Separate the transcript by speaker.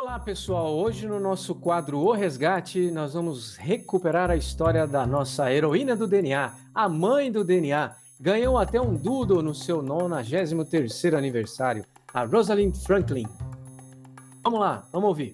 Speaker 1: Olá pessoal, hoje no nosso quadro O Resgate nós vamos recuperar a história da nossa heroína do DNA, a mãe do DNA. Ganhou até um dudo no seu 93º aniversário, a Rosalind Franklin. Vamos lá, vamos ouvir.